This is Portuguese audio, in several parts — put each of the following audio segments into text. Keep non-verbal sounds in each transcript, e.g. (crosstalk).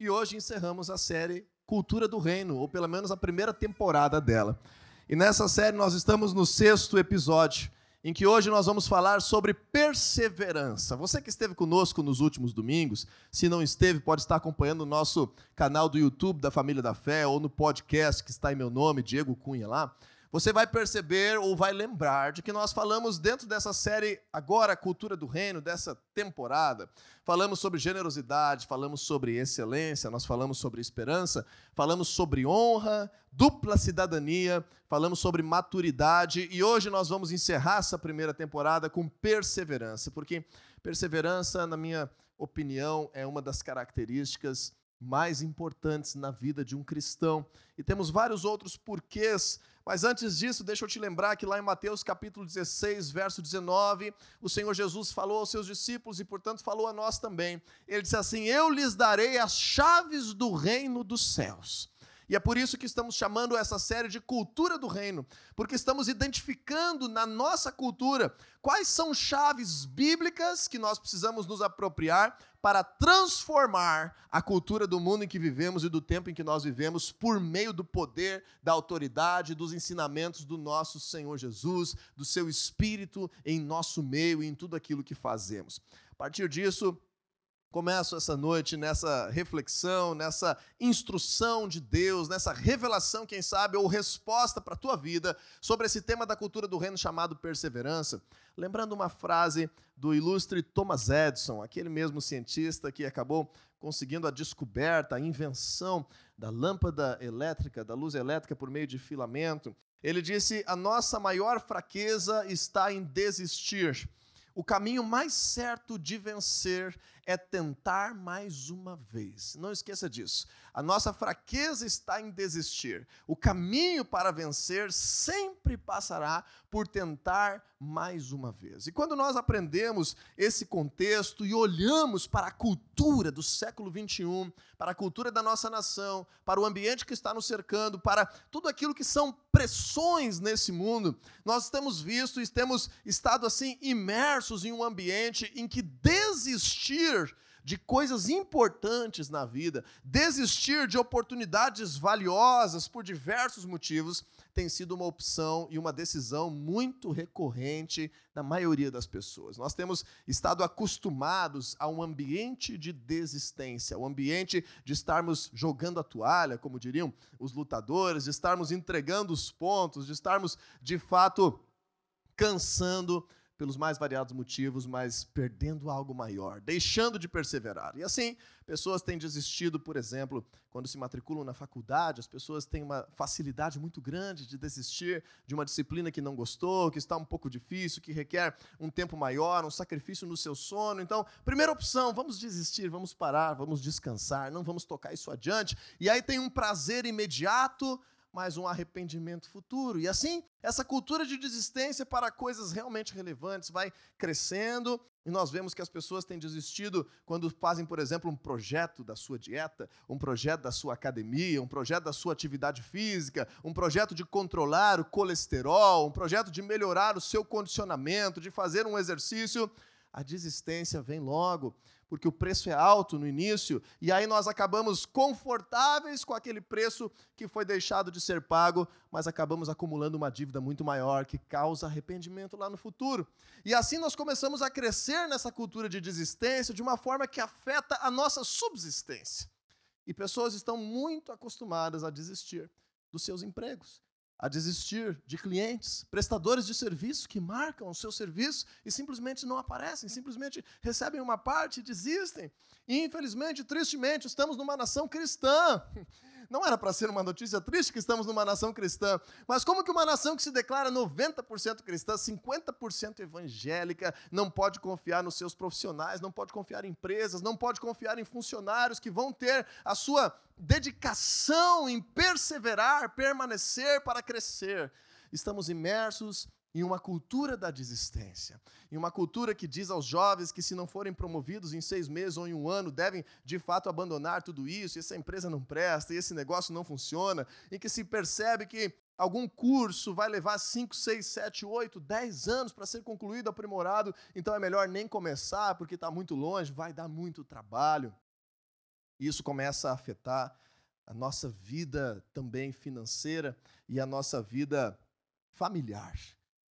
e hoje encerramos a série Cultura do Reino, ou pelo menos a primeira temporada dela. E nessa série nós estamos no sexto episódio, em que hoje nós vamos falar sobre perseverança. Você que esteve conosco nos últimos domingos, se não esteve, pode estar acompanhando o nosso canal do YouTube da Família da Fé ou no podcast que está em meu nome, Diego Cunha lá você vai perceber ou vai lembrar de que nós falamos dentro dessa série agora Cultura do Reino, dessa temporada, falamos sobre generosidade, falamos sobre excelência, nós falamos sobre esperança, falamos sobre honra, dupla cidadania, falamos sobre maturidade e hoje nós vamos encerrar essa primeira temporada com perseverança, porque perseverança, na minha opinião, é uma das características mais importantes na vida de um cristão. E temos vários outros porquês mas antes disso, deixa eu te lembrar que lá em Mateus capítulo 16, verso 19, o Senhor Jesus falou aos seus discípulos e, portanto, falou a nós também. Ele disse assim: Eu lhes darei as chaves do reino dos céus. E é por isso que estamos chamando essa série de Cultura do Reino, porque estamos identificando na nossa cultura quais são chaves bíblicas que nós precisamos nos apropriar para transformar a cultura do mundo em que vivemos e do tempo em que nós vivemos por meio do poder, da autoridade, dos ensinamentos do nosso Senhor Jesus, do seu Espírito em nosso meio e em tudo aquilo que fazemos. A partir disso, Começo essa noite nessa reflexão, nessa instrução de Deus, nessa revelação, quem sabe, ou resposta para a tua vida sobre esse tema da cultura do reino chamado perseverança. Lembrando uma frase do ilustre Thomas Edison, aquele mesmo cientista que acabou conseguindo a descoberta, a invenção da lâmpada elétrica, da luz elétrica por meio de filamento. Ele disse: A nossa maior fraqueza está em desistir. O caminho mais certo de vencer é tentar mais uma vez. Não esqueça disso. A nossa fraqueza está em desistir. O caminho para vencer sempre passará por tentar mais uma vez. E quando nós aprendemos esse contexto e olhamos para a cultura do século 21, para a cultura da nossa nação, para o ambiente que está nos cercando, para tudo aquilo que são pressões nesse mundo, nós temos visto e temos estado assim imersos em um ambiente em que desistir de coisas importantes na vida, desistir de oportunidades valiosas por diversos motivos, tem sido uma opção e uma decisão muito recorrente da maioria das pessoas. Nós temos estado acostumados a um ambiente de desistência, o um ambiente de estarmos jogando a toalha, como diriam os lutadores, de estarmos entregando os pontos, de estarmos de fato cansando pelos mais variados motivos, mas perdendo algo maior, deixando de perseverar. E assim, pessoas têm desistido, por exemplo, quando se matriculam na faculdade, as pessoas têm uma facilidade muito grande de desistir de uma disciplina que não gostou, que está um pouco difícil, que requer um tempo maior, um sacrifício no seu sono. Então, primeira opção, vamos desistir, vamos parar, vamos descansar, não vamos tocar isso adiante. E aí tem um prazer imediato mas um arrependimento futuro. E assim, essa cultura de desistência para coisas realmente relevantes vai crescendo, e nós vemos que as pessoas têm desistido quando fazem, por exemplo, um projeto da sua dieta, um projeto da sua academia, um projeto da sua atividade física, um projeto de controlar o colesterol, um projeto de melhorar o seu condicionamento, de fazer um exercício. A desistência vem logo porque o preço é alto no início, e aí nós acabamos confortáveis com aquele preço que foi deixado de ser pago, mas acabamos acumulando uma dívida muito maior que causa arrependimento lá no futuro. E assim nós começamos a crescer nessa cultura de desistência de uma forma que afeta a nossa subsistência. E pessoas estão muito acostumadas a desistir dos seus empregos a desistir de clientes, prestadores de serviço que marcam o seu serviço e simplesmente não aparecem, simplesmente recebem uma parte e desistem. E, infelizmente, tristemente, estamos numa nação cristã não era para ser uma notícia triste que estamos numa nação cristã, mas como que uma nação que se declara 90% cristã, 50% evangélica, não pode confiar nos seus profissionais, não pode confiar em empresas, não pode confiar em funcionários que vão ter a sua dedicação em perseverar, permanecer para crescer. Estamos imersos em uma cultura da desistência, em uma cultura que diz aos jovens que, se não forem promovidos em seis meses ou em um ano, devem de fato abandonar tudo isso, essa empresa não presta, esse negócio não funciona, em que se percebe que algum curso vai levar cinco, seis, sete, oito, dez anos para ser concluído, aprimorado, então é melhor nem começar porque está muito longe, vai dar muito trabalho. Isso começa a afetar a nossa vida também financeira e a nossa vida familiar.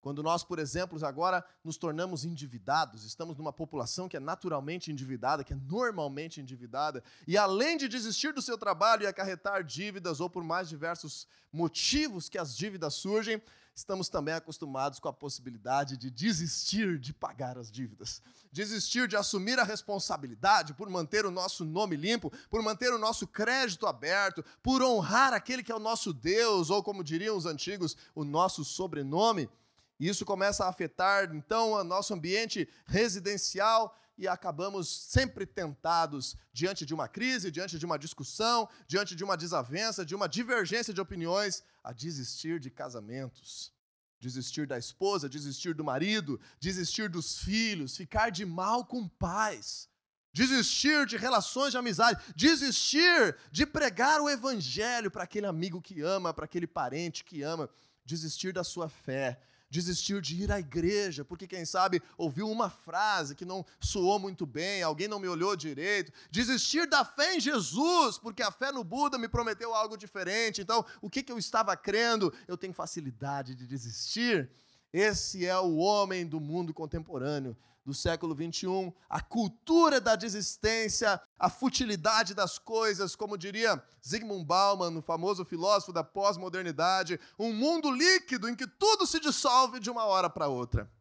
Quando nós, por exemplo, agora nos tornamos endividados, estamos numa população que é naturalmente endividada, que é normalmente endividada, e além de desistir do seu trabalho e acarretar dívidas, ou por mais diversos motivos que as dívidas surgem, estamos também acostumados com a possibilidade de desistir de pagar as dívidas, desistir de assumir a responsabilidade por manter o nosso nome limpo, por manter o nosso crédito aberto, por honrar aquele que é o nosso Deus, ou como diriam os antigos, o nosso sobrenome. E isso começa a afetar, então, o nosso ambiente residencial e acabamos sempre tentados, diante de uma crise, diante de uma discussão, diante de uma desavença, de uma divergência de opiniões, a desistir de casamentos, desistir da esposa, desistir do marido, desistir dos filhos, ficar de mal com pais, desistir de relações de amizade, desistir de pregar o evangelho para aquele amigo que ama, para aquele parente que ama, desistir da sua fé desistiu de ir à igreja, porque quem sabe ouviu uma frase que não soou muito bem, alguém não me olhou direito, desistir da fé em Jesus, porque a fé no Buda me prometeu algo diferente. Então, o que, que eu estava crendo? Eu tenho facilidade de desistir. Esse é o homem do mundo contemporâneo do século 21, a cultura da desistência, a futilidade das coisas, como diria Zygmunt Bauman, o famoso filósofo da pós-modernidade, um mundo líquido em que tudo se dissolve de uma hora para outra.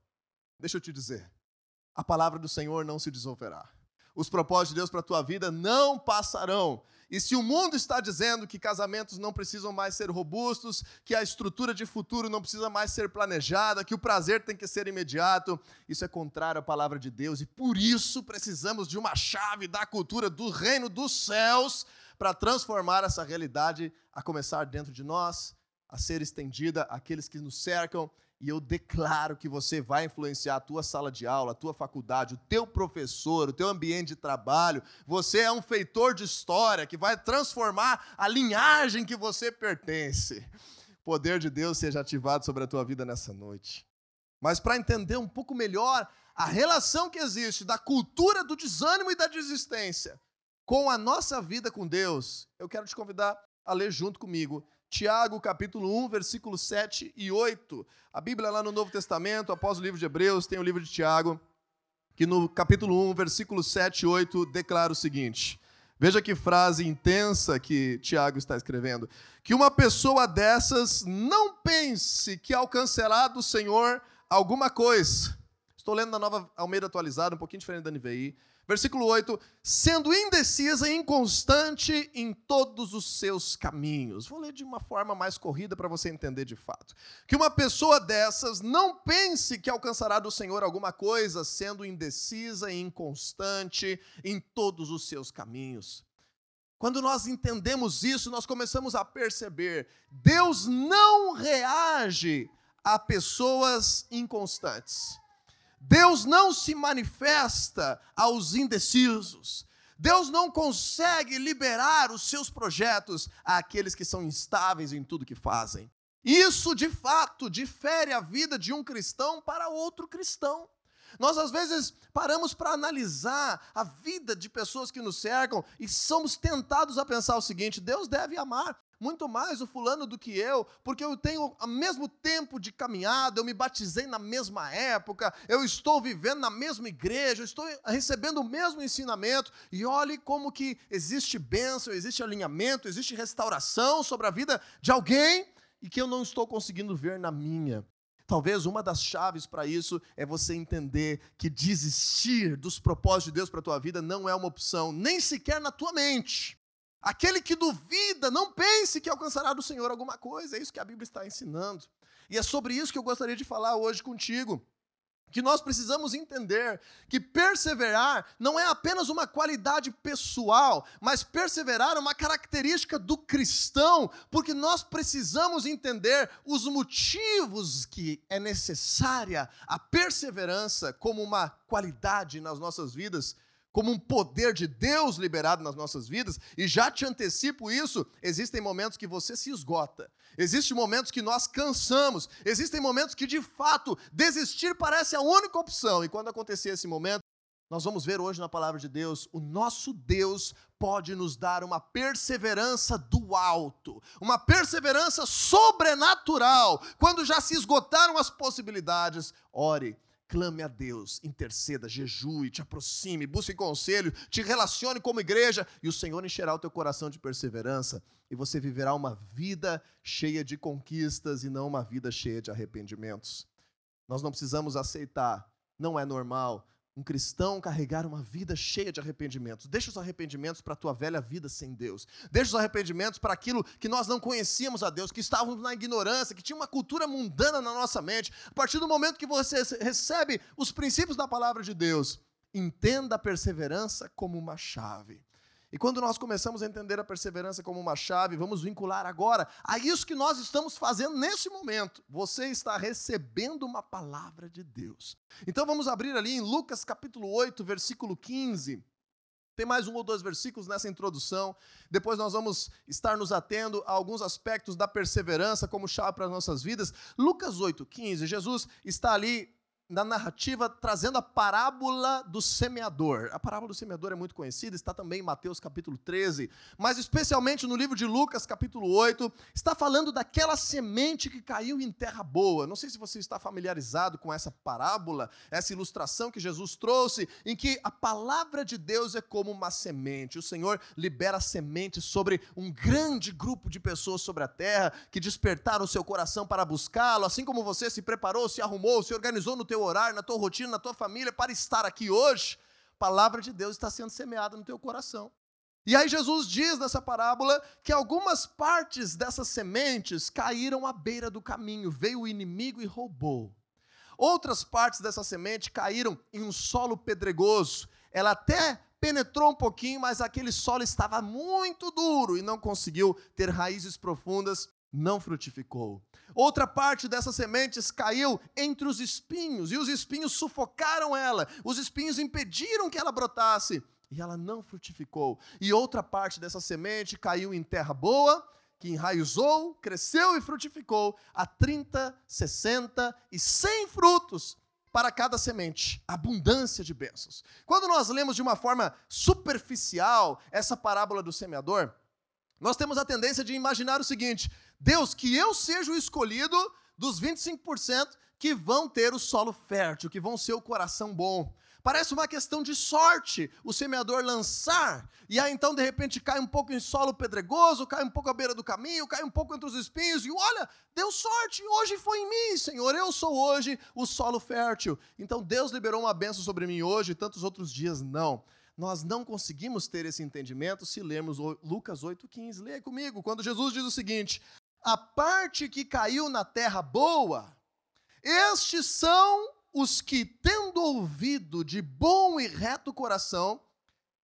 Deixa eu te dizer, a palavra do Senhor não se dissolverá. Os propósitos de Deus para a tua vida não passarão. E se o mundo está dizendo que casamentos não precisam mais ser robustos, que a estrutura de futuro não precisa mais ser planejada, que o prazer tem que ser imediato, isso é contrário à palavra de Deus. E por isso precisamos de uma chave da cultura do reino dos céus para transformar essa realidade a começar dentro de nós, a ser estendida àqueles que nos cercam e eu declaro que você vai influenciar a tua sala de aula, a tua faculdade, o teu professor, o teu ambiente de trabalho. Você é um feitor de história que vai transformar a linhagem que você pertence. O poder de Deus seja ativado sobre a tua vida nessa noite. Mas para entender um pouco melhor a relação que existe da cultura do desânimo e da desistência com a nossa vida com Deus, eu quero te convidar a ler junto comigo Tiago, capítulo 1, versículos 7 e 8. A Bíblia lá no Novo Testamento, após o livro de Hebreus, tem o livro de Tiago, que no capítulo 1, versículos 7 e 8 declara o seguinte: Veja que frase intensa que Tiago está escrevendo. Que uma pessoa dessas não pense que alcançará do Senhor alguma coisa. Estou lendo na nova Almeida atualizada, um pouquinho diferente da NVI. Versículo 8: sendo indecisa e inconstante em todos os seus caminhos. Vou ler de uma forma mais corrida para você entender de fato. Que uma pessoa dessas não pense que alcançará do Senhor alguma coisa, sendo indecisa e inconstante em todos os seus caminhos. Quando nós entendemos isso, nós começamos a perceber: Deus não reage a pessoas inconstantes. Deus não se manifesta aos indecisos. Deus não consegue liberar os seus projetos àqueles que são instáveis em tudo que fazem. Isso, de fato, difere a vida de um cristão para outro cristão. Nós, às vezes, paramos para analisar a vida de pessoas que nos cercam e somos tentados a pensar o seguinte: Deus deve amar muito mais o fulano do que eu, porque eu tenho o mesmo tempo de caminhada, eu me batizei na mesma época, eu estou vivendo na mesma igreja, eu estou recebendo o mesmo ensinamento, e olhe como que existe bênção, existe alinhamento, existe restauração sobre a vida de alguém e que eu não estou conseguindo ver na minha. Talvez uma das chaves para isso é você entender que desistir dos propósitos de Deus para a tua vida não é uma opção, nem sequer na tua mente. Aquele que duvida, não pense que alcançará do Senhor alguma coisa. É isso que a Bíblia está ensinando. E é sobre isso que eu gostaria de falar hoje contigo. Que nós precisamos entender que perseverar não é apenas uma qualidade pessoal, mas perseverar é uma característica do cristão, porque nós precisamos entender os motivos que é necessária a perseverança como uma qualidade nas nossas vidas como um poder de Deus liberado nas nossas vidas, e já te antecipo isso: existem momentos que você se esgota, existem momentos que nós cansamos, existem momentos que de fato desistir parece a única opção, e quando acontecer esse momento, nós vamos ver hoje na palavra de Deus, o nosso Deus pode nos dar uma perseverança do alto, uma perseverança sobrenatural. Quando já se esgotaram as possibilidades, ore, clame a Deus, interceda, jejue, te aproxime, busque conselho, te relacione como igreja e o Senhor encherá o teu coração de perseverança e você viverá uma vida cheia de conquistas e não uma vida cheia de arrependimentos. Nós não precisamos aceitar, não é normal um cristão carregar uma vida cheia de arrependimentos. Deixa os arrependimentos para a tua velha vida sem Deus. Deixa os arrependimentos para aquilo que nós não conhecíamos a Deus, que estávamos na ignorância, que tinha uma cultura mundana na nossa mente. A partir do momento que você recebe os princípios da palavra de Deus, entenda a perseverança como uma chave. E quando nós começamos a entender a perseverança como uma chave, vamos vincular agora a isso que nós estamos fazendo nesse momento. Você está recebendo uma palavra de Deus. Então vamos abrir ali em Lucas capítulo 8, versículo 15. Tem mais um ou dois versículos nessa introdução. Depois nós vamos estar nos atendo a alguns aspectos da perseverança como chave para as nossas vidas. Lucas 15. Jesus está ali na narrativa trazendo a parábola do semeador. A parábola do semeador é muito conhecida, está também em Mateus capítulo 13, mas especialmente no livro de Lucas capítulo 8, está falando daquela semente que caiu em terra boa. Não sei se você está familiarizado com essa parábola, essa ilustração que Jesus trouxe, em que a palavra de Deus é como uma semente. O Senhor libera semente sobre um grande grupo de pessoas sobre a terra que despertaram o seu coração para buscá-lo, assim como você se preparou, se arrumou, se organizou no teu teu horário, na tua rotina, na tua família, para estar aqui hoje, a palavra de Deus está sendo semeada no teu coração. E aí Jesus diz nessa parábola que algumas partes dessas sementes caíram à beira do caminho, veio o inimigo e roubou. Outras partes dessa semente caíram em um solo pedregoso. Ela até penetrou um pouquinho, mas aquele solo estava muito duro e não conseguiu ter raízes profundas, não frutificou. Outra parte dessas sementes caiu entre os espinhos, e os espinhos sufocaram ela, os espinhos impediram que ela brotasse, e ela não frutificou. E outra parte dessa semente caiu em terra boa, que enraizou, cresceu e frutificou a 30, 60 e 100 frutos para cada semente, abundância de bênçãos. Quando nós lemos de uma forma superficial essa parábola do semeador, nós temos a tendência de imaginar o seguinte: Deus, que eu seja o escolhido dos 25% que vão ter o solo fértil, que vão ser o coração bom. Parece uma questão de sorte o semeador lançar, e aí então de repente cai um pouco em solo pedregoso, cai um pouco à beira do caminho, cai um pouco entre os espinhos, e olha, deu sorte, hoje foi em mim, Senhor, eu sou hoje o solo fértil. Então Deus liberou uma benção sobre mim hoje, e tantos outros dias não nós não conseguimos ter esse entendimento se lermos Lucas 8,15. Leia comigo, quando Jesus diz o seguinte: A parte que caiu na terra boa, estes são os que, tendo ouvido de bom e reto coração,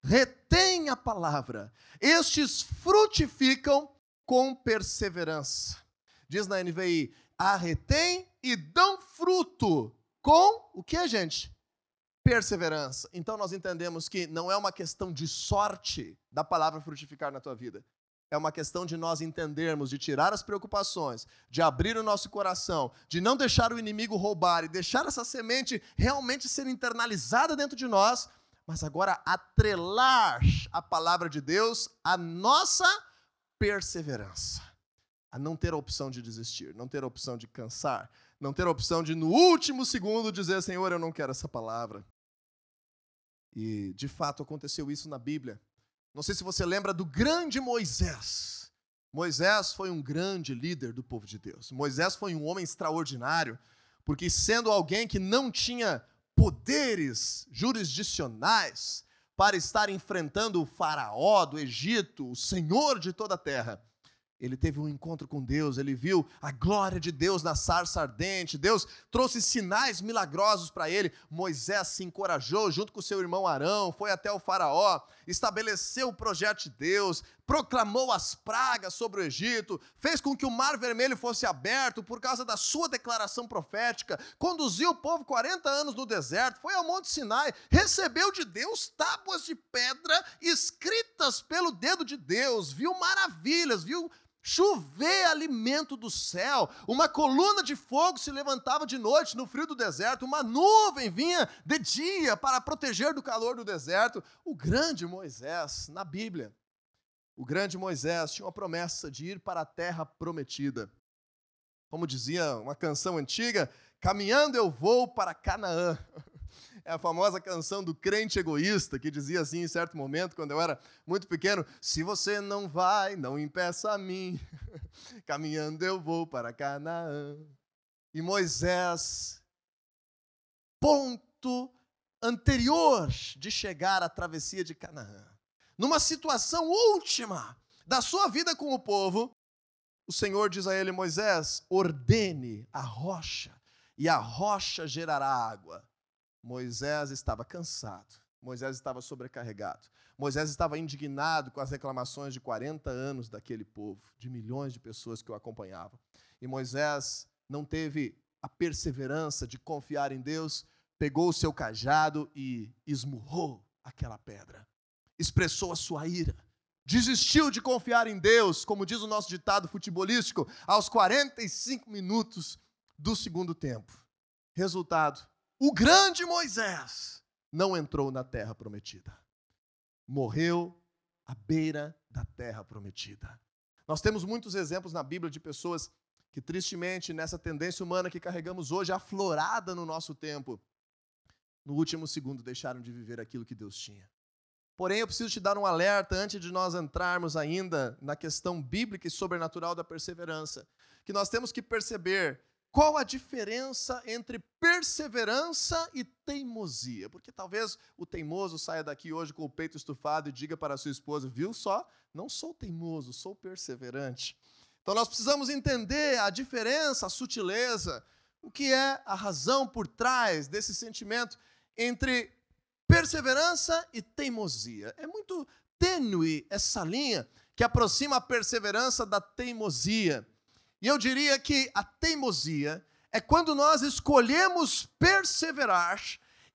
retêm a palavra. Estes frutificam com perseverança. Diz na NVI: a retém e dão fruto com o que, gente? perseverança. Então nós entendemos que não é uma questão de sorte da palavra frutificar na tua vida. É uma questão de nós entendermos, de tirar as preocupações, de abrir o nosso coração, de não deixar o inimigo roubar e deixar essa semente realmente ser internalizada dentro de nós, mas agora atrelar a palavra de Deus à nossa perseverança. A não ter a opção de desistir, não ter a opção de cansar, não ter a opção de, no último segundo, dizer: Senhor, eu não quero essa palavra. E, de fato, aconteceu isso na Bíblia. Não sei se você lembra do grande Moisés. Moisés foi um grande líder do povo de Deus. Moisés foi um homem extraordinário, porque, sendo alguém que não tinha poderes jurisdicionais para estar enfrentando o Faraó do Egito, o Senhor de toda a terra, ele teve um encontro com Deus, ele viu a glória de Deus na sarça ardente, Deus trouxe sinais milagrosos para ele. Moisés se encorajou junto com seu irmão Arão, foi até o Faraó, estabeleceu o projeto de Deus, proclamou as pragas sobre o Egito, fez com que o mar vermelho fosse aberto por causa da sua declaração profética, conduziu o povo 40 anos no deserto, foi ao Monte Sinai, recebeu de Deus tábuas de pedra escritas pelo dedo de Deus, viu maravilhas, viu chover alimento do céu, uma coluna de fogo se levantava de noite no frio do deserto, uma nuvem vinha de dia para proteger do calor do deserto. O grande Moisés, na Bíblia, o grande Moisés tinha uma promessa de ir para a terra prometida. Como dizia uma canção antiga, caminhando eu vou para Canaã. É a famosa canção do crente egoísta, que dizia assim em certo momento, quando eu era muito pequeno: Se você não vai, não impeça a mim. (laughs) Caminhando eu vou para Canaã. E Moisés, ponto anterior de chegar à travessia de Canaã, numa situação última da sua vida com o povo, o Senhor diz a ele: Moisés, ordene a rocha, e a rocha gerará água. Moisés estava cansado, Moisés estava sobrecarregado, Moisés estava indignado com as reclamações de 40 anos daquele povo, de milhões de pessoas que o acompanhavam. E Moisés não teve a perseverança de confiar em Deus, pegou o seu cajado e esmurrou aquela pedra, expressou a sua ira, desistiu de confiar em Deus, como diz o nosso ditado futebolístico, aos 45 minutos do segundo tempo. Resultado: o grande Moisés não entrou na terra prometida. Morreu à beira da terra prometida. Nós temos muitos exemplos na Bíblia de pessoas que, tristemente, nessa tendência humana que carregamos hoje, aflorada no nosso tempo, no último segundo deixaram de viver aquilo que Deus tinha. Porém, eu preciso te dar um alerta antes de nós entrarmos ainda na questão bíblica e sobrenatural da perseverança, que nós temos que perceber qual a diferença entre perseverança e teimosia? Porque talvez o teimoso saia daqui hoje com o peito estufado e diga para a sua esposa: viu só, não sou teimoso, sou perseverante. Então nós precisamos entender a diferença, a sutileza, o que é a razão por trás desse sentimento entre perseverança e teimosia. É muito tênue essa linha que aproxima a perseverança da teimosia. E eu diria que a teimosia é quando nós escolhemos perseverar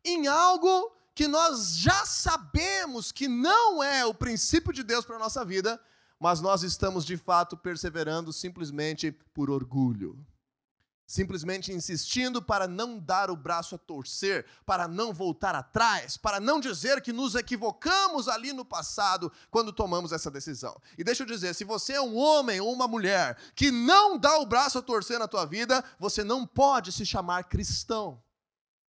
em algo que nós já sabemos que não é o princípio de Deus para a nossa vida, mas nós estamos de fato perseverando simplesmente por orgulho simplesmente insistindo para não dar o braço a torcer, para não voltar atrás, para não dizer que nos equivocamos ali no passado quando tomamos essa decisão. E deixa eu dizer, se você é um homem ou uma mulher que não dá o braço a torcer na tua vida, você não pode se chamar cristão.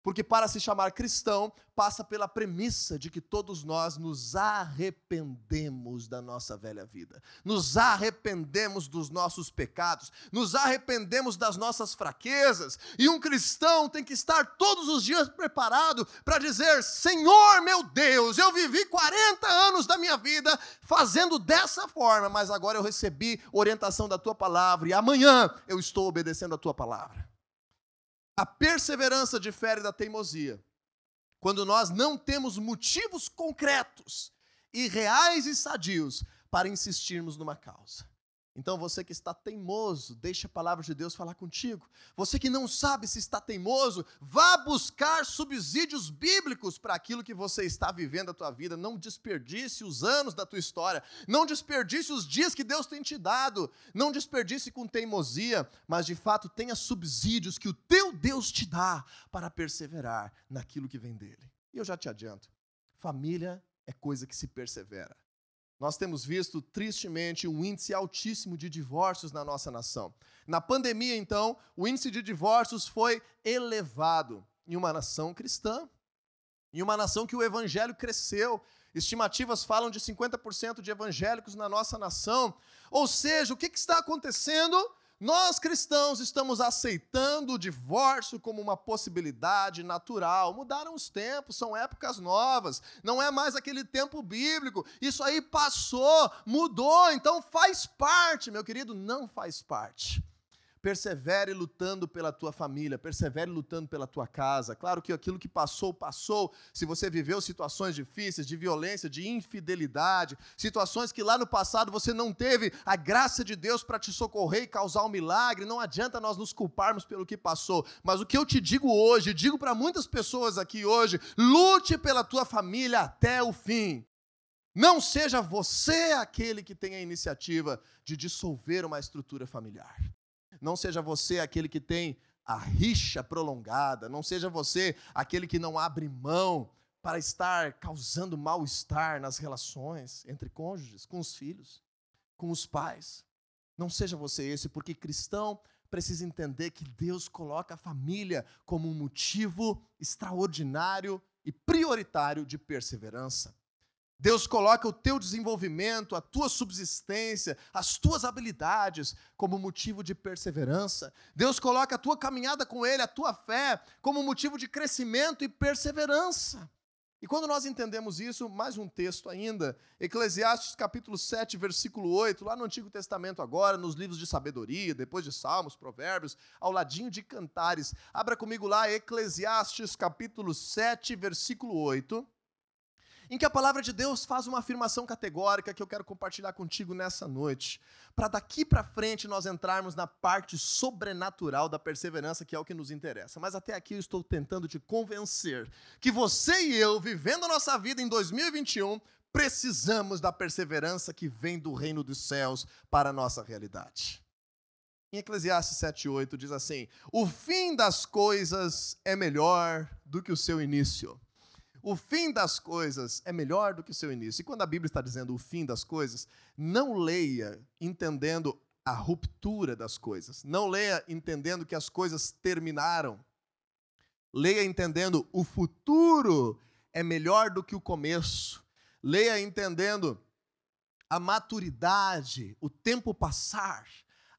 Porque para se chamar cristão, passa pela premissa de que todos nós nos arrependemos da nossa velha vida, nos arrependemos dos nossos pecados, nos arrependemos das nossas fraquezas, e um cristão tem que estar todos os dias preparado para dizer: Senhor meu Deus, eu vivi 40 anos da minha vida fazendo dessa forma, mas agora eu recebi orientação da tua palavra, e amanhã eu estou obedecendo a tua palavra. A perseverança difere da teimosia. Quando nós não temos motivos concretos e reais e sadios para insistirmos numa causa. Então você que está teimoso, deixe a palavra de Deus falar contigo. Você que não sabe se está teimoso, vá buscar subsídios bíblicos para aquilo que você está vivendo a tua vida. Não desperdice os anos da tua história. Não desperdice os dias que Deus tem te dado. Não desperdice com teimosia, mas de fato tenha subsídios que o teu Deus te dá para perseverar naquilo que vem dele. E eu já te adianto, família é coisa que se persevera. Nós temos visto, tristemente, um índice altíssimo de divórcios na nossa nação. Na pandemia, então, o índice de divórcios foi elevado em uma nação cristã, em uma nação que o evangelho cresceu. Estimativas falam de 50% de evangélicos na nossa nação. Ou seja, o que está acontecendo? Nós cristãos estamos aceitando o divórcio como uma possibilidade natural. Mudaram os tempos, são épocas novas, não é mais aquele tempo bíblico. Isso aí passou, mudou, então faz parte, meu querido, não faz parte. Persevere lutando pela tua família, persevere lutando pela tua casa. Claro que aquilo que passou, passou. Se você viveu situações difíceis, de violência, de infidelidade, situações que lá no passado você não teve a graça de Deus para te socorrer e causar um milagre, não adianta nós nos culparmos pelo que passou. Mas o que eu te digo hoje, digo para muitas pessoas aqui hoje, lute pela tua família até o fim. Não seja você aquele que tem a iniciativa de dissolver uma estrutura familiar. Não seja você aquele que tem a rixa prolongada. Não seja você aquele que não abre mão para estar causando mal-estar nas relações entre cônjuges, com os filhos, com os pais. Não seja você esse, porque cristão precisa entender que Deus coloca a família como um motivo extraordinário e prioritário de perseverança. Deus coloca o teu desenvolvimento, a tua subsistência, as tuas habilidades como motivo de perseverança. Deus coloca a tua caminhada com Ele, a tua fé, como motivo de crescimento e perseverança. E quando nós entendemos isso, mais um texto ainda, Eclesiastes capítulo 7, versículo 8, lá no Antigo Testamento agora, nos livros de sabedoria, depois de Salmos, Provérbios, ao ladinho de Cantares. Abra comigo lá Eclesiastes capítulo 7, versículo 8 em que a palavra de Deus faz uma afirmação categórica que eu quero compartilhar contigo nessa noite, para daqui para frente nós entrarmos na parte sobrenatural da perseverança, que é o que nos interessa. Mas até aqui eu estou tentando te convencer que você e eu, vivendo a nossa vida em 2021, precisamos da perseverança que vem do reino dos céus para a nossa realidade. Em Eclesiastes 7,8 diz assim: O fim das coisas é melhor do que o seu início o fim das coisas é melhor do que o seu início. E quando a Bíblia está dizendo o fim das coisas, não leia entendendo a ruptura das coisas. Não leia entendendo que as coisas terminaram. Leia entendendo o futuro é melhor do que o começo. Leia entendendo a maturidade, o tempo passar.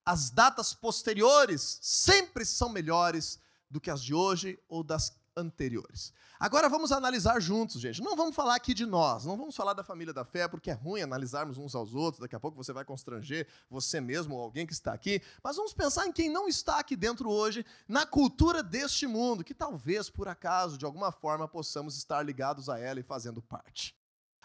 As datas posteriores sempre são melhores do que as de hoje ou das anteriores. Agora vamos analisar juntos, gente. Não vamos falar aqui de nós, não vamos falar da família da fé, porque é ruim analisarmos uns aos outros. Daqui a pouco você vai constranger você mesmo ou alguém que está aqui. Mas vamos pensar em quem não está aqui dentro hoje, na cultura deste mundo, que talvez, por acaso, de alguma forma, possamos estar ligados a ela e fazendo parte.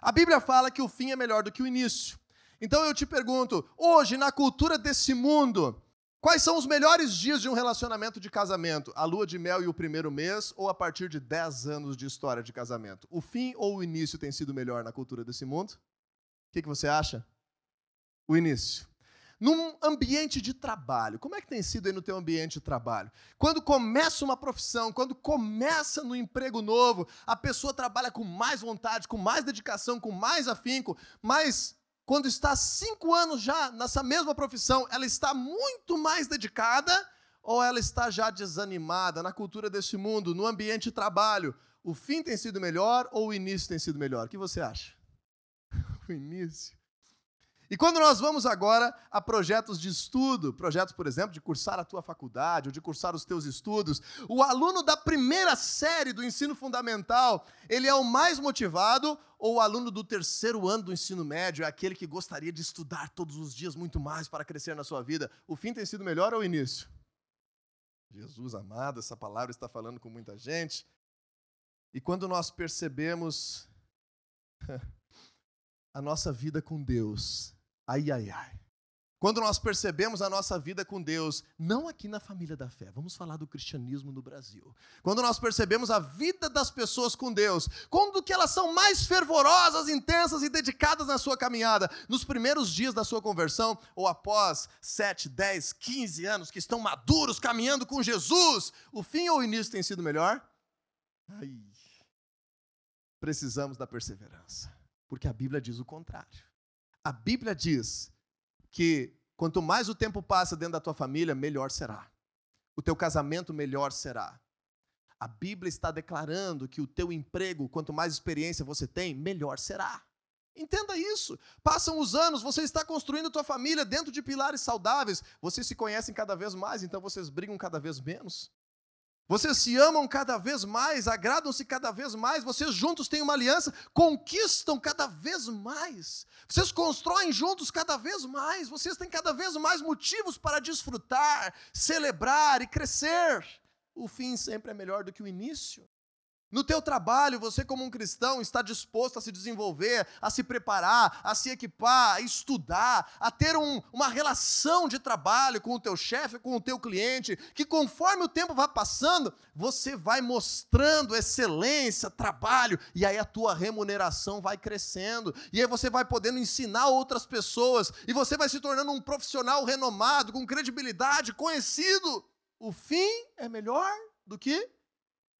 A Bíblia fala que o fim é melhor do que o início. Então eu te pergunto, hoje, na cultura desse mundo, Quais são os melhores dias de um relacionamento de casamento? A lua de mel e o primeiro mês ou a partir de 10 anos de história de casamento? O fim ou o início tem sido melhor na cultura desse mundo? O que, que você acha? O início. Num ambiente de trabalho, como é que tem sido aí no teu ambiente de trabalho? Quando começa uma profissão, quando começa no emprego novo, a pessoa trabalha com mais vontade, com mais dedicação, com mais afinco, mais quando está cinco anos já nessa mesma profissão, ela está muito mais dedicada ou ela está já desanimada na cultura deste mundo, no ambiente de trabalho? O fim tem sido melhor ou o início tem sido melhor? O que você acha? (laughs) o início. E quando nós vamos agora a projetos de estudo, projetos, por exemplo, de cursar a tua faculdade ou de cursar os teus estudos, o aluno da primeira série do ensino fundamental, ele é o mais motivado ou o aluno do terceiro ano do ensino médio é aquele que gostaria de estudar todos os dias muito mais para crescer na sua vida? O fim tem sido melhor ou o início? Jesus amado, essa palavra está falando com muita gente. E quando nós percebemos (laughs) a nossa vida com Deus, Ai, ai, ai. Quando nós percebemos a nossa vida com Deus, não aqui na família da fé, vamos falar do cristianismo no Brasil. Quando nós percebemos a vida das pessoas com Deus, quando que elas são mais fervorosas, intensas e dedicadas na sua caminhada, nos primeiros dias da sua conversão, ou após 7, 10, 15 anos que estão maduros, caminhando com Jesus, o fim ou o início tem sido melhor? Ai, precisamos da perseverança, porque a Bíblia diz o contrário. A Bíblia diz que quanto mais o tempo passa dentro da tua família, melhor será. O teu casamento melhor será. A Bíblia está declarando que o teu emprego, quanto mais experiência você tem, melhor será. Entenda isso. Passam os anos, você está construindo tua família dentro de pilares saudáveis. Vocês se conhecem cada vez mais, então vocês brigam cada vez menos. Vocês se amam cada vez mais, agradam-se cada vez mais, vocês juntos têm uma aliança, conquistam cada vez mais. Vocês constroem juntos cada vez mais, vocês têm cada vez mais motivos para desfrutar, celebrar e crescer. O fim sempre é melhor do que o início. No teu trabalho, você como um cristão está disposto a se desenvolver, a se preparar, a se equipar, a estudar, a ter um, uma relação de trabalho com o teu chefe, com o teu cliente, que conforme o tempo vai passando, você vai mostrando excelência, trabalho, e aí a tua remuneração vai crescendo, e aí você vai podendo ensinar outras pessoas, e você vai se tornando um profissional renomado, com credibilidade, conhecido. O fim é melhor do que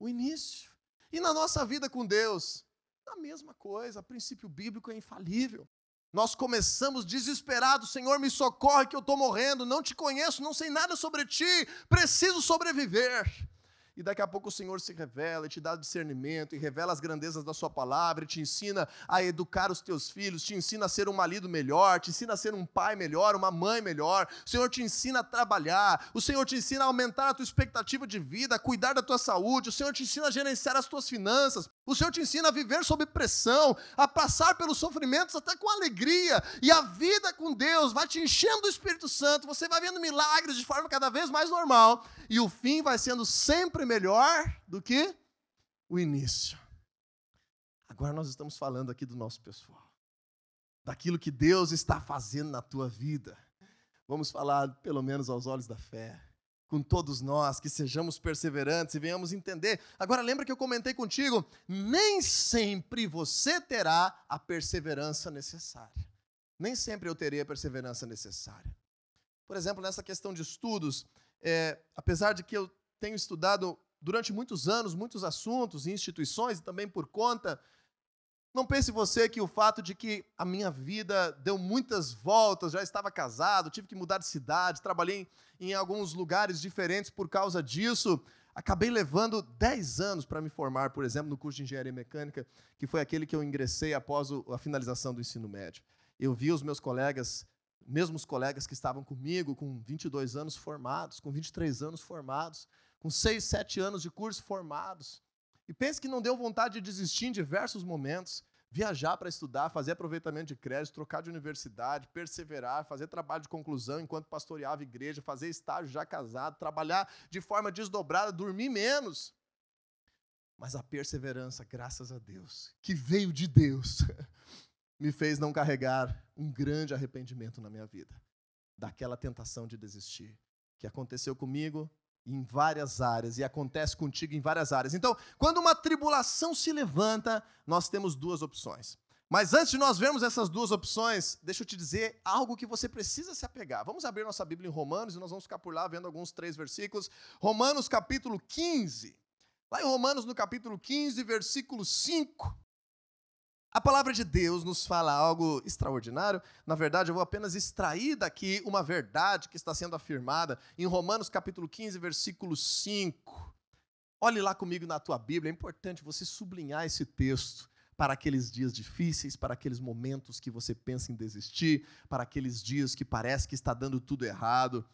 o início. E na nossa vida com Deus, a mesma coisa, o princípio bíblico é infalível. Nós começamos desesperados, Senhor, me socorre que eu estou morrendo, não te conheço, não sei nada sobre ti, preciso sobreviver. E daqui a pouco o Senhor se revela e te dá discernimento, e revela as grandezas da Sua palavra, te ensina a educar os teus filhos, te ensina a ser um marido melhor, te ensina a ser um pai melhor, uma mãe melhor. O Senhor te ensina a trabalhar, o Senhor te ensina a aumentar a tua expectativa de vida, a cuidar da tua saúde, o Senhor te ensina a gerenciar as tuas finanças, o Senhor te ensina a viver sob pressão, a passar pelos sofrimentos até com alegria, e a vida com Deus vai te enchendo do Espírito Santo, você vai vendo milagres de forma cada vez mais normal, e o fim vai sendo sempre melhor do que o início. Agora nós estamos falando aqui do nosso pessoal, daquilo que Deus está fazendo na tua vida. Vamos falar, pelo menos aos olhos da fé com todos nós, que sejamos perseverantes e venhamos entender. Agora, lembra que eu comentei contigo? Nem sempre você terá a perseverança necessária. Nem sempre eu terei a perseverança necessária. Por exemplo, nessa questão de estudos, é, apesar de que eu tenho estudado durante muitos anos muitos assuntos e instituições e também por conta não pense você que o fato de que a minha vida deu muitas voltas, já estava casado, tive que mudar de cidade, trabalhei em alguns lugares diferentes por causa disso. Acabei levando 10 anos para me formar, por exemplo, no curso de engenharia mecânica, que foi aquele que eu ingressei após a finalização do ensino médio. Eu vi os meus colegas, mesmos colegas que estavam comigo, com 22 anos formados, com 23 anos formados, com 6, 7 anos de curso formados. E pense que não deu vontade de desistir em diversos momentos. Viajar para estudar, fazer aproveitamento de crédito, trocar de universidade, perseverar, fazer trabalho de conclusão enquanto pastoreava igreja, fazer estágio já casado, trabalhar de forma desdobrada, dormir menos. Mas a perseverança, graças a Deus, que veio de Deus, (laughs) me fez não carregar um grande arrependimento na minha vida, daquela tentação de desistir, que aconteceu comigo em várias áreas e acontece contigo em várias áreas. Então, quando uma tribulação se levanta, nós temos duas opções. Mas antes de nós vermos essas duas opções, deixa eu te dizer algo que você precisa se apegar. Vamos abrir nossa Bíblia em Romanos e nós vamos ficar por lá vendo alguns três versículos. Romanos capítulo 15. Lá em Romanos, no capítulo 15, versículo 5. A palavra de Deus nos fala algo extraordinário. Na verdade, eu vou apenas extrair daqui uma verdade que está sendo afirmada em Romanos capítulo 15, versículo 5. Olhe lá comigo na tua Bíblia, é importante você sublinhar esse texto para aqueles dias difíceis, para aqueles momentos que você pensa em desistir, para aqueles dias que parece que está dando tudo errado.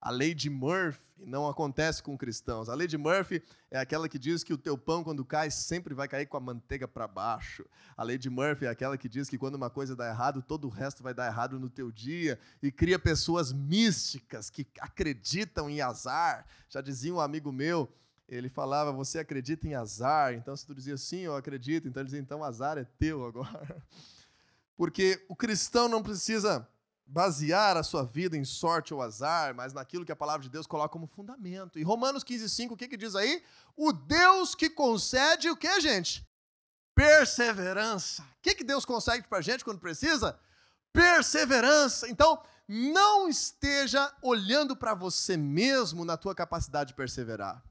A lei de Murphy não acontece com cristãos. A lei de Murphy é aquela que diz que o teu pão, quando cai, sempre vai cair com a manteiga para baixo. A lei de Murphy é aquela que diz que quando uma coisa dá errado, todo o resto vai dar errado no teu dia. E cria pessoas místicas que acreditam em azar. Já dizia um amigo meu, ele falava, você acredita em azar? Então, se tu dizia sim, eu acredito. Então, ele dizia, então, azar é teu agora. (laughs) Porque o cristão não precisa basear a sua vida em sorte ou azar, mas naquilo que a palavra de Deus coloca como fundamento. E Romanos 15, 5, o que, que diz aí? O Deus que concede o que, gente? Perseverança. O que, que Deus concede para a gente quando precisa? Perseverança. Então, não esteja olhando para você mesmo na tua capacidade de perseverar,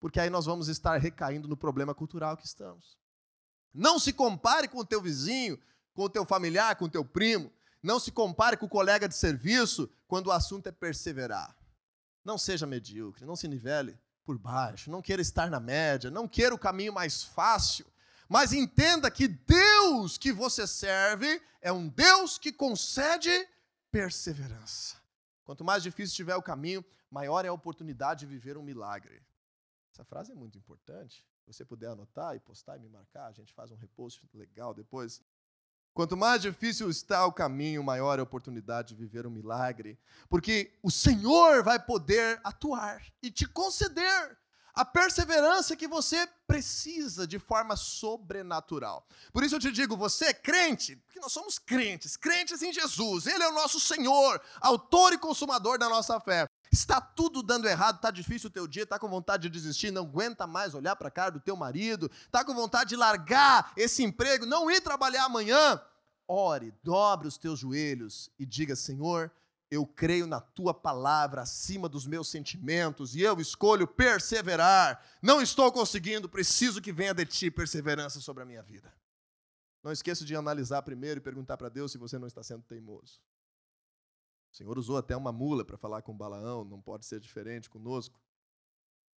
porque aí nós vamos estar recaindo no problema cultural que estamos. Não se compare com o teu vizinho, com o teu familiar, com o teu primo. Não se compare com o colega de serviço quando o assunto é perseverar. Não seja medíocre, não se nivele por baixo, não queira estar na média, não queira o caminho mais fácil, mas entenda que Deus que você serve é um Deus que concede perseverança. Quanto mais difícil estiver o caminho, maior é a oportunidade de viver um milagre. Essa frase é muito importante. Se você puder anotar e postar e me marcar, a gente faz um repost legal depois. Quanto mais difícil está o caminho, maior é a oportunidade de viver um milagre, porque o Senhor vai poder atuar e te conceder A perseverança que você precisa de forma sobrenatural. Por isso eu te digo, você é crente, porque nós somos crentes, crentes em Jesus. Ele é o nosso Senhor, autor e consumador da nossa fé. Está tudo dando errado, está difícil o teu dia, está com vontade de desistir, não aguenta mais olhar para a cara do teu marido, está com vontade de largar esse emprego, não ir trabalhar amanhã. Ore, dobre os teus joelhos e diga: Senhor, eu creio na tua palavra acima dos meus sentimentos e eu escolho perseverar. Não estou conseguindo, preciso que venha de ti perseverança sobre a minha vida. Não esqueça de analisar primeiro e perguntar para Deus se você não está sendo teimoso. O Senhor usou até uma mula para falar com Balaão, não pode ser diferente conosco.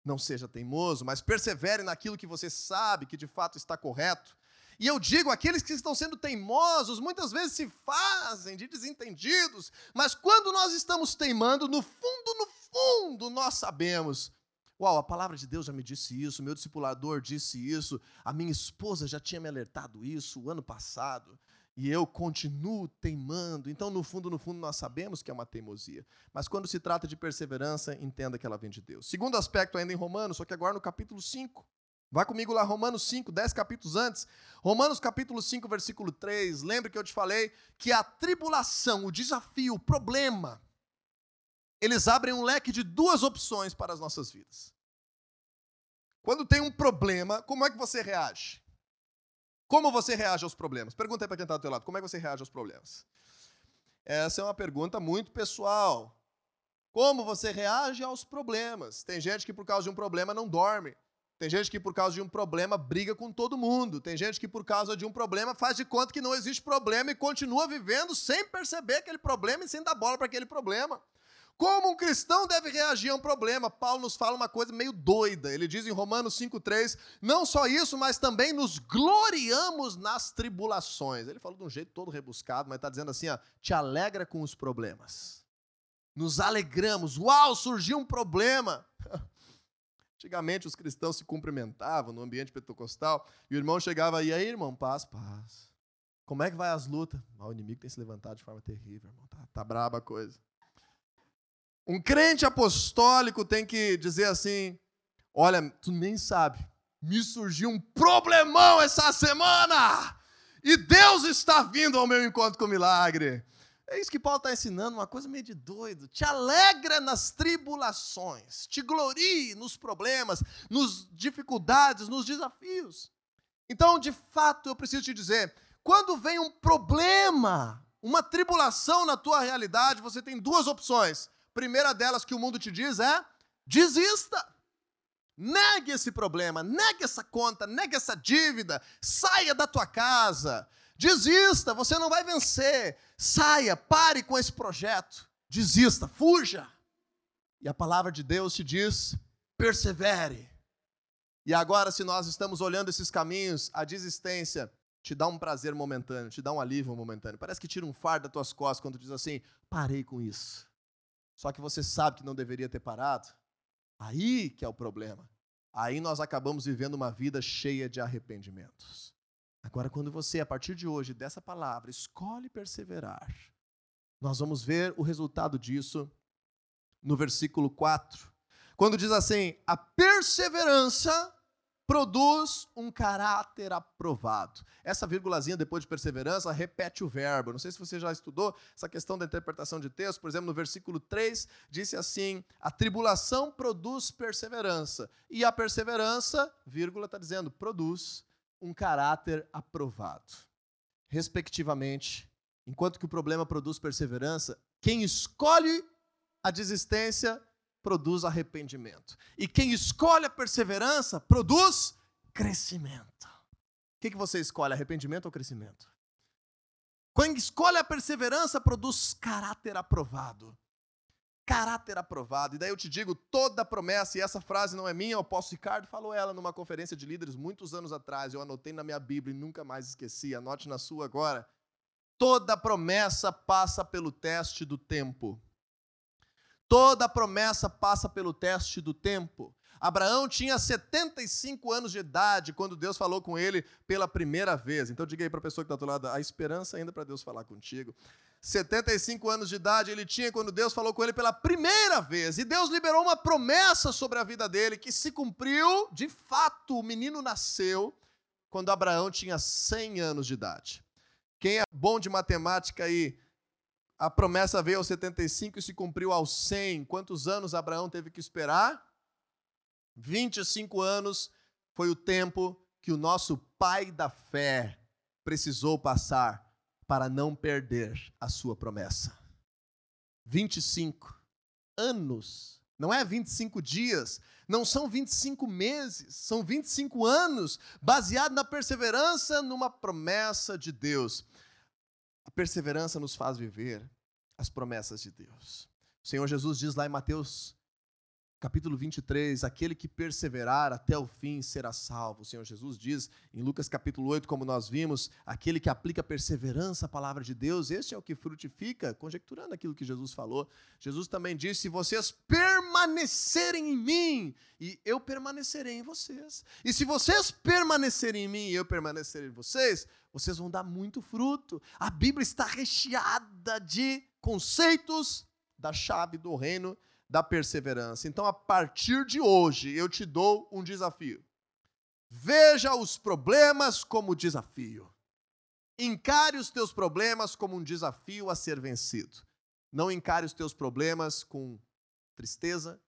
Não seja teimoso, mas persevere naquilo que você sabe que de fato está correto. E eu digo, aqueles que estão sendo teimosos muitas vezes se fazem de desentendidos, mas quando nós estamos teimando, no fundo, no fundo, nós sabemos. Uau, a palavra de Deus já me disse isso, meu discipulador disse isso, a minha esposa já tinha me alertado isso o ano passado, e eu continuo teimando. Então, no fundo, no fundo, nós sabemos que é uma teimosia. Mas quando se trata de perseverança, entenda que ela vem de Deus. Segundo aspecto, ainda em Romanos, só que agora no capítulo 5. Vai comigo lá, Romanos 5, 10 capítulos antes. Romanos capítulo 5, versículo 3. Lembre que eu te falei que a tribulação, o desafio, o problema, eles abrem um leque de duas opções para as nossas vidas. Quando tem um problema, como é que você reage? Como você reage aos problemas? Pergunta aí para quem está do teu lado, como é que você reage aos problemas? Essa é uma pergunta muito pessoal. Como você reage aos problemas? Tem gente que por causa de um problema não dorme. Tem gente que por causa de um problema briga com todo mundo. Tem gente que por causa de um problema faz de conta que não existe problema e continua vivendo sem perceber aquele problema e sem dar bola para aquele problema. Como um cristão deve reagir a um problema? Paulo nos fala uma coisa meio doida. Ele diz em Romanos 5,3: não só isso, mas também nos gloriamos nas tribulações. Ele falou de um jeito todo rebuscado, mas está dizendo assim: ó, te alegra com os problemas. Nos alegramos. Uau, surgiu um problema. (laughs) Antigamente os cristãos se cumprimentavam no ambiente pentecostal e o irmão chegava e aí, irmão, paz, paz. Como é que vai as lutas? Ah, o inimigo tem se levantado de forma terrível, irmão. Tá, tá braba a coisa. Um crente apostólico tem que dizer assim: olha, tu nem sabe, me surgiu um problemão essa semana e Deus está vindo ao meu encontro com milagre. É isso que Paulo está ensinando, uma coisa meio de doido. Te alegra nas tribulações, te glorie nos problemas, nas dificuldades, nos desafios. Então, de fato, eu preciso te dizer: quando vem um problema, uma tribulação na tua realidade, você tem duas opções. Primeira delas que o mundo te diz é: desista. Negue esse problema, negue essa conta, negue essa dívida, saia da tua casa, Desista, você não vai vencer. Saia, pare com esse projeto. Desista, fuja. E a palavra de Deus te diz: persevere. E agora, se nós estamos olhando esses caminhos, a desistência te dá um prazer momentâneo, te dá um alívio momentâneo. Parece que tira um fardo das tuas costas quando diz assim: parei com isso. Só que você sabe que não deveria ter parado. Aí que é o problema. Aí nós acabamos vivendo uma vida cheia de arrependimentos. Agora, quando você, a partir de hoje, dessa palavra, escolhe perseverar, nós vamos ver o resultado disso no versículo 4. Quando diz assim: a perseverança produz um caráter aprovado. Essa vírgulazinha depois de perseverança repete o verbo. Não sei se você já estudou essa questão da interpretação de texto. Por exemplo, no versículo 3, disse assim: a tribulação produz perseverança. E a perseverança, vírgula, está dizendo, produz um caráter aprovado. Respectivamente, enquanto que o problema produz perseverança, quem escolhe a desistência produz arrependimento. E quem escolhe a perseverança produz crescimento. O que, que você escolhe, arrependimento ou crescimento? Quem escolhe a perseverança produz caráter aprovado caráter aprovado. E daí eu te digo, toda promessa, e essa frase não é minha, o apóstolo Ricardo falou ela numa conferência de líderes muitos anos atrás, eu anotei na minha Bíblia e nunca mais esqueci, anote na sua agora. Toda promessa passa pelo teste do tempo. Toda promessa passa pelo teste do tempo. Abraão tinha 75 anos de idade quando Deus falou com ele pela primeira vez. Então diga aí para a pessoa que está do lado, a esperança ainda para Deus falar contigo. 75 anos de idade ele tinha quando Deus falou com ele pela primeira vez. E Deus liberou uma promessa sobre a vida dele que se cumpriu. De fato, o menino nasceu quando Abraão tinha 100 anos de idade. Quem é bom de matemática aí, a promessa veio aos 75 e se cumpriu aos 100. Quantos anos Abraão teve que esperar? 25 anos foi o tempo que o nosso pai da fé precisou passar para não perder a sua promessa. 25 anos, não é 25 dias, não são 25 meses, são 25 anos, baseado na perseverança numa promessa de Deus. A perseverança nos faz viver as promessas de Deus. O Senhor Jesus diz lá em Mateus capítulo 23, aquele que perseverar até o fim será salvo. O Senhor Jesus diz em Lucas capítulo 8, como nós vimos, aquele que aplica perseverança à palavra de Deus, este é o que frutifica, conjecturando aquilo que Jesus falou. Jesus também disse: se vocês permanecerem em mim, e eu permanecerei em vocês. E se vocês permanecerem em mim e eu permanecerei em vocês, vocês vão dar muito fruto. A Bíblia está recheada de conceitos da chave do reino da perseverança. Então, a partir de hoje, eu te dou um desafio. Veja os problemas como desafio. Encare os teus problemas como um desafio a ser vencido. Não encare os teus problemas com tristeza,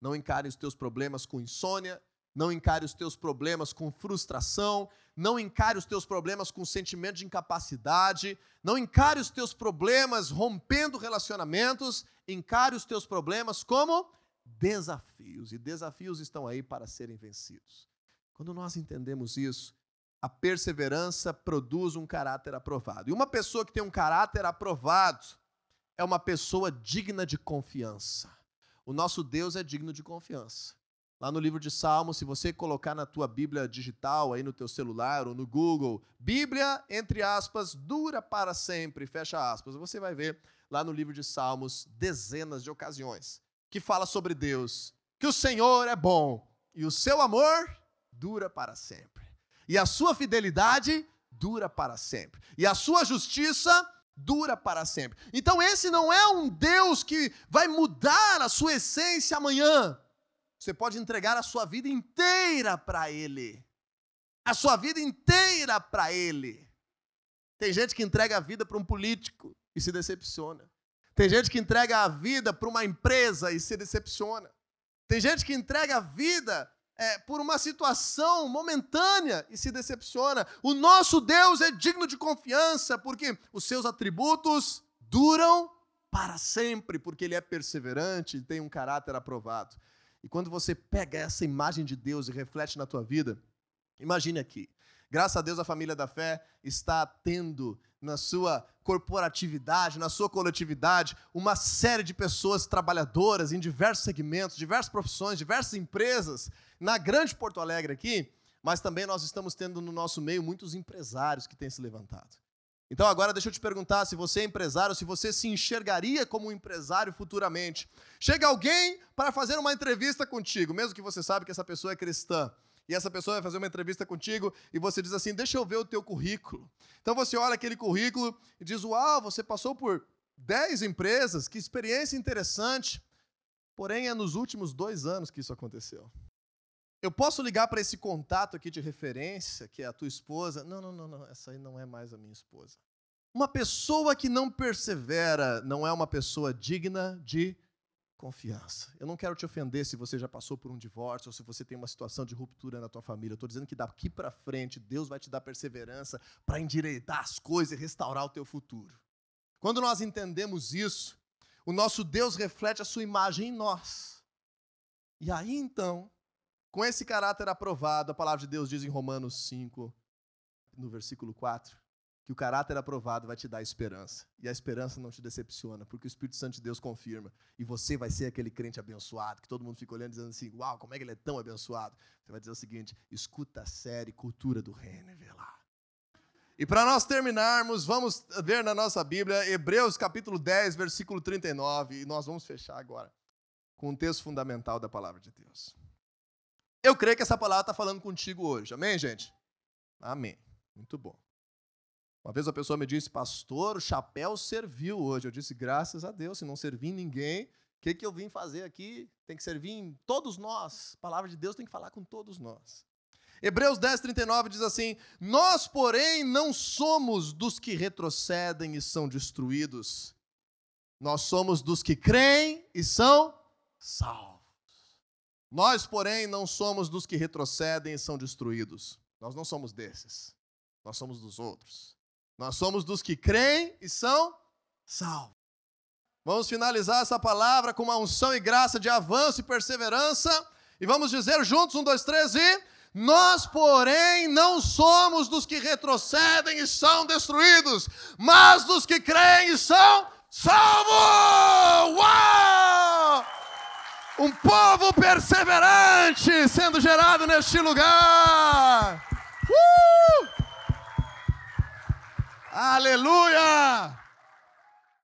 não encare os teus problemas com insônia, não encare os teus problemas com frustração, não encare os teus problemas com sentimento de incapacidade, não encare os teus problemas rompendo relacionamentos, encare os teus problemas como desafios, e desafios estão aí para serem vencidos. Quando nós entendemos isso, a perseverança produz um caráter aprovado. E uma pessoa que tem um caráter aprovado é uma pessoa digna de confiança. O nosso Deus é digno de confiança. Lá no livro de Salmos, se você colocar na tua Bíblia digital, aí no teu celular ou no Google, Bíblia, entre aspas, dura para sempre, fecha aspas, você vai ver lá no livro de Salmos dezenas de ocasiões que fala sobre Deus, que o Senhor é bom e o seu amor dura para sempre. E a sua fidelidade dura para sempre. E a sua justiça dura para sempre. Então esse não é um Deus que vai mudar a sua essência amanhã. Você pode entregar a sua vida inteira para Ele. A sua vida inteira para Ele. Tem gente que entrega a vida para um político e se decepciona. Tem gente que entrega a vida para uma empresa e se decepciona. Tem gente que entrega a vida é, por uma situação momentânea e se decepciona. O nosso Deus é digno de confiança porque os seus atributos duram para sempre, porque Ele é perseverante e tem um caráter aprovado. E quando você pega essa imagem de Deus e reflete na tua vida, imagine aqui. Graças a Deus a família da fé está tendo na sua corporatividade, na sua coletividade, uma série de pessoas trabalhadoras em diversos segmentos, diversas profissões, diversas empresas, na grande Porto Alegre aqui, mas também nós estamos tendo no nosso meio muitos empresários que têm se levantado. Então agora deixa eu te perguntar se você é empresário, se você se enxergaria como um empresário futuramente. Chega alguém para fazer uma entrevista contigo, mesmo que você sabe que essa pessoa é cristã. E essa pessoa vai fazer uma entrevista contigo e você diz assim: "Deixa eu ver o teu currículo". Então você olha aquele currículo e diz: "Uau, você passou por 10 empresas, que experiência interessante". Porém, é nos últimos dois anos que isso aconteceu. Eu posso ligar para esse contato aqui de referência, que é a tua esposa. Não, não, não, não, essa aí não é mais a minha esposa. Uma pessoa que não persevera não é uma pessoa digna de confiança. Eu não quero te ofender se você já passou por um divórcio ou se você tem uma situação de ruptura na tua família. Eu estou dizendo que daqui para frente Deus vai te dar perseverança para endireitar as coisas e restaurar o teu futuro. Quando nós entendemos isso, o nosso Deus reflete a sua imagem em nós. E aí então, com esse caráter aprovado, a palavra de Deus diz em Romanos 5, no versículo 4, que o caráter aprovado vai te dar esperança. E a esperança não te decepciona, porque o Espírito Santo de Deus confirma. E você vai ser aquele crente abençoado, que todo mundo fica olhando dizendo assim: Uau, como é que ele é tão abençoado? Você vai dizer o seguinte: escuta a série Cultura do Reino e vê lá. E para nós terminarmos, vamos ver na nossa Bíblia, Hebreus capítulo 10, versículo 39, e nós vamos fechar agora com um texto fundamental da palavra de Deus. Eu creio que essa palavra está falando contigo hoje. Amém, gente? Amém. Muito bom. Uma vez a pessoa me disse, pastor, o chapéu serviu hoje. Eu disse, graças a Deus, se não servir ninguém, o que, que eu vim fazer aqui? Tem que servir em todos nós. A palavra de Deus tem que falar com todos nós. Hebreus 10, 39 diz assim: Nós, porém, não somos dos que retrocedem e são destruídos. Nós somos dos que creem e são salvos. Nós, porém, não somos dos que retrocedem e são destruídos. Nós não somos desses. Nós somos dos outros. Nós somos dos que creem e são salvos. Vamos finalizar essa palavra com uma unção e graça de avanço e perseverança. E vamos dizer juntos: um, dois, três e. Nós, porém, não somos dos que retrocedem e são destruídos, mas dos que creem e são salvos! Uau! Um povo perseverante sendo gerado neste lugar. Uh! Aleluia!